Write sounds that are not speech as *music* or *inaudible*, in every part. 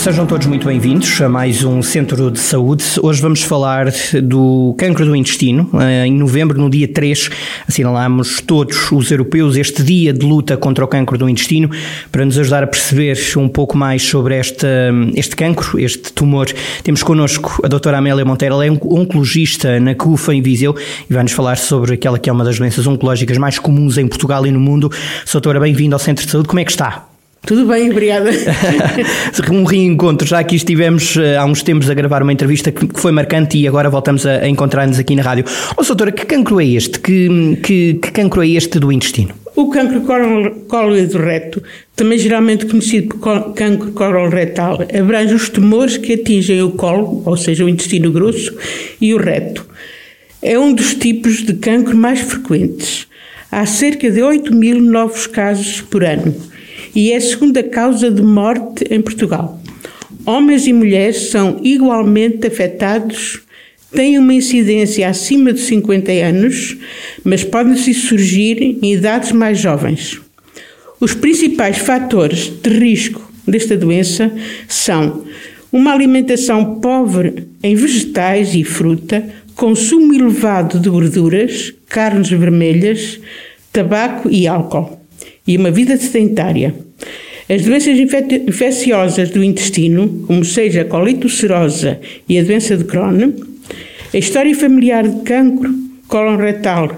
Sejam todos muito bem-vindos a mais um Centro de Saúde. Hoje vamos falar do cancro do intestino. Eh, em novembro, no dia 3, assinalamos todos os europeus este dia de luta contra o cancro do intestino. Para nos ajudar a perceber um pouco mais sobre este, cancro, este tumor, temos connosco a doutora Amélia Monteiro. Ela é oncologista na CUFA em Viseu e vai-nos falar sobre aquela que é uma das doenças oncológicas mais comuns em Portugal e no mundo. Doutora, bem-vindo ao Centro de Saúde. Como é que está? Tudo bem, obrigada. *laughs* um reencontro, já aqui estivemos eh, há uns tempos a gravar uma entrevista que foi marcante e agora voltamos a, encontrar-nos aqui na rádio. Ó, oh, doutora, que cancro é este? Que, que, que cancro é este do intestino? O cancro colo do reto, também geralmente conhecido por cancro coloretal, abrange os tumores que atingem o colo, ou seja, o intestino grosso, e o reto. É um dos tipos de cancro mais frequentes. Há cerca de 8 mil novos casos por ano e é a segunda causa de morte em Portugal. Homens e mulheres são igualmente afetados, têm uma incidência acima de 50 anos, mas podem-se surgir em idades mais jovens. Os principais fatores de risco desta doença são uma alimentação pobre em vegetais e fruta, consumo elevado de gorduras, carnes vermelhas, tabaco e álcool e uma vida sedentária. As doenças infecciosas do intestino, como seja a colite ulcerosa e a doença de Crohn, a história familiar de cancro cólon retal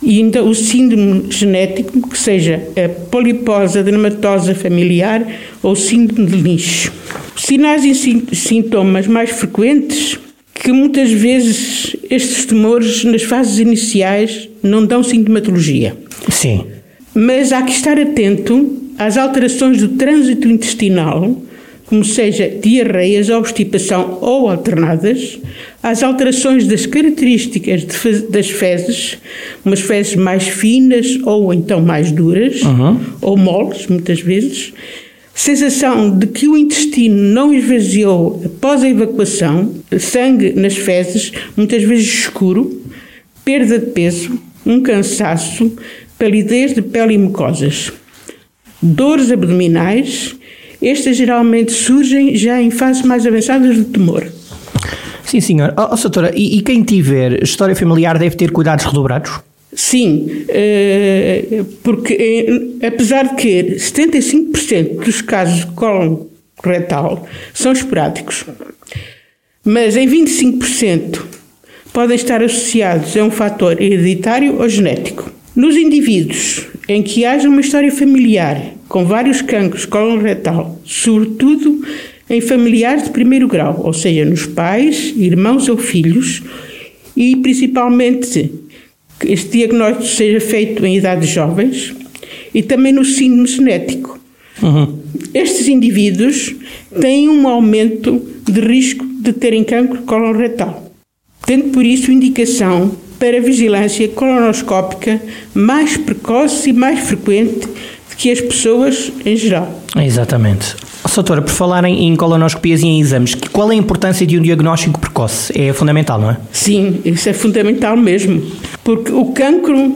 e ainda o síndrome genético, que seja a poliposa adenomatosa familiar ou síndrome de Lynch. Sinais e sintomas mais frequentes que muitas vezes estes tumores nas fases iniciais não dão sintomatologia. Sim. Mas há que estar atento às alterações do trânsito intestinal, como seja diarreias, obstipação ou alternadas, às alterações das características das fezes, umas fezes mais finas ou então mais duras, uhum. ou moles, muitas vezes, sensação de que o intestino não esvaziou após a evacuação, sangue nas fezes, muitas vezes escuro, perda de peso, um cansaço, palidez de pele e mucosas. Dores abdominais, estas geralmente surgem já em fases mais avançadas do tumor. Sim, senhor. Oh, oh doutora, e, e, quem tiver história familiar deve ter cuidados redobrados? Sim, eh, porque eh, apesar de que 75% dos casos de cólon retal são esporádicos, mas em 25% podem estar associados a um fator hereditário ou genético. Nos indivíduos em que haja uma história familiar com vários cancros coloretal, sobretudo em familiares de primeiro grau, ou seja, nos pais, irmãos ou filhos, e principalmente que este diagnóstico seja feito em idades jovens e também no síndrome genético. Uhum. Estes indivíduos têm um aumento de risco de terem cancro coloretal, tendo por isso indicação para vigilância colonoscópica mais precoce e mais frequente do que as pessoas em geral. Exatamente. Doutora, por falar em, colonoscopias e em exames, qual é a importância de um diagnóstico precoce? É fundamental, não é? Sim, isso é fundamental mesmo, porque o cancro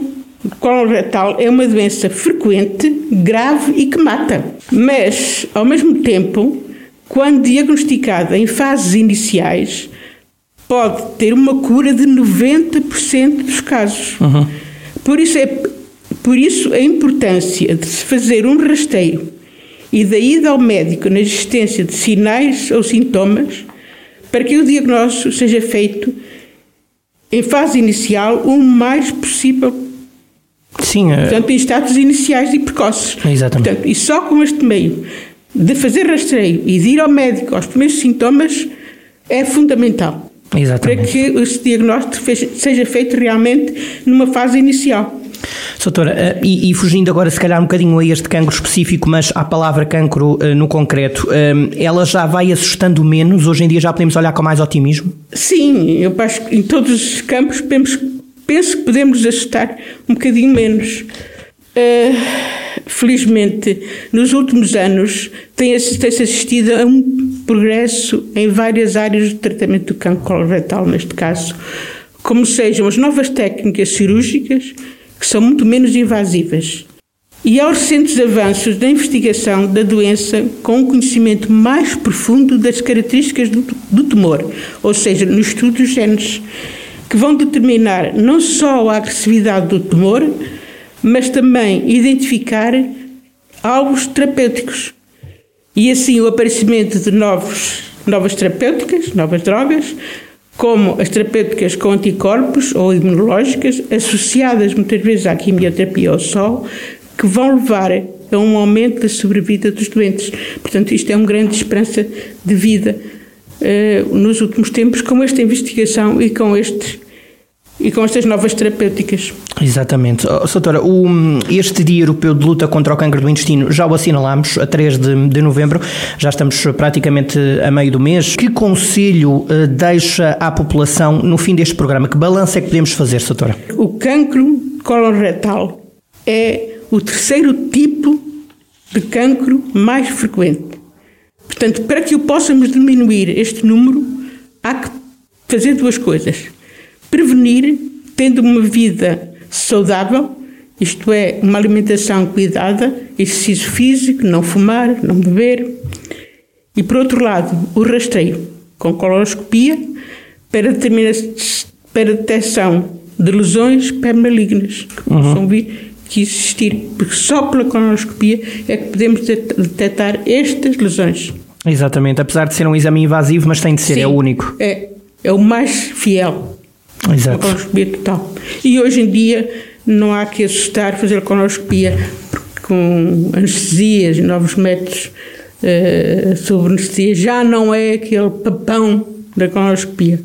coloretal é uma doença frequente, grave e que mata. Mas, ao mesmo tempo, quando diagnosticada em fases iniciais, pode ter uma cura de 90% dos casos. Uhum. Por, isso é, por isso a importância de se fazer um rasteio e da ida ao médico na existência de sinais ou sintomas para que o diagnóstico seja feito em fase inicial o mais possível. Sim. É... Portanto, em status iniciais e precoces. Exatamente. Portanto, e só com este meio de fazer rastreio e de ir ao médico aos primeiros sintomas é fundamental. Exatamente. Para que esse diagnóstico seja feito realmente numa fase inicial. Doutora, eh, e, e, fugindo agora se calhar um bocadinho a este cancro específico, mas à palavra cancro eh, no concreto, eh, ela já vai assustando menos? Hoje em dia já podemos olhar com mais otimismo? Sim, eu acho que em todos os campos penso, penso que podemos assustar um bocadinho menos. Felizmente, nos últimos anos tem-se assistido a um progresso em várias áreas do tratamento do cancro coloretal, neste caso, como sejam as novas técnicas cirúrgicas, que são muito menos invasivas, e aos recentes avanços da investigação da doença com um conhecimento mais profundo das características do, do tumor, ou seja, no estudo dos genes, que vão determinar não só a agressividade do tumor, mas também identificar alvos terapêuticos. E assim o aparecimento de novos, novas terapêuticas, novas drogas, como as terapêuticas com anticorpos ou imunológicas, associadas muitas vezes à quimioterapia ou sol, que vão levar a um aumento da sobrevida dos doentes. Portanto, isto é uma grande esperança de vida uh, nos últimos tempos com esta investigação e com estes e com estas novas terapêuticas. Exatamente. Oh, Soutora, o, este Dia Europeu de Luta contra o Câncer do Intestino já o assinalamos a 3 de, de novembro, já estamos praticamente a meio do mês. Que conselho uh, deixa à população no fim deste programa? Que balanço é que podemos fazer, Soutora? O cancro coloretal é o terceiro tipo de cancro mais frequente. Portanto, para que o possamos diminuir este número, há que fazer duas coisas Prevenir tendo uma vida saudável, isto é, uma alimentação cuidada, exercício físico, não fumar, não beber. E por outro lado, o rastreio com coloscopia para, para detecção de lesões pré-malignas que uhum. possam vir que existir, porque só pela colonoscopia é que podemos detectar estas lesões. Exatamente, apesar de ser um exame invasivo, mas tem de ser, é Sim, é o único. É, é o mais fiel. Exato. A total. E hoje em dia não há que assustar fazer a colonoscopia com anestesias e novos métodos uh, sobre anestesia. Já não é aquele papão da colonoscopia.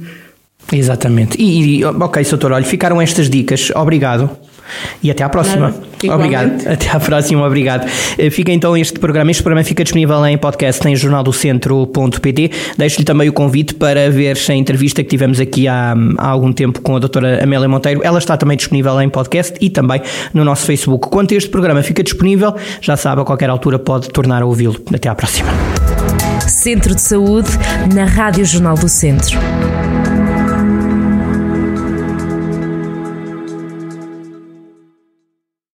Exatamente. E, e ok, doutor, olha, ficaram estas dicas. Obrigado. E até à próxima. Nada, obrigado. *laughs* Até à próxima, obrigado. Eh, fica então este programa. Este programa fica disponível em podcast em jornaldocentro.pt. Deixo-lhe também o convite para ver a entrevista que tivemos aqui há, há algum tempo com a doutora Amélia Monteiro. Ela está também disponível em podcast e também no nosso Facebook. Quando este programa fica disponível, já sabe, a qualquer altura pode tornar a ouvi-lo. Até à próxima. Centro de Saúde na Rádio Jornal do Centro.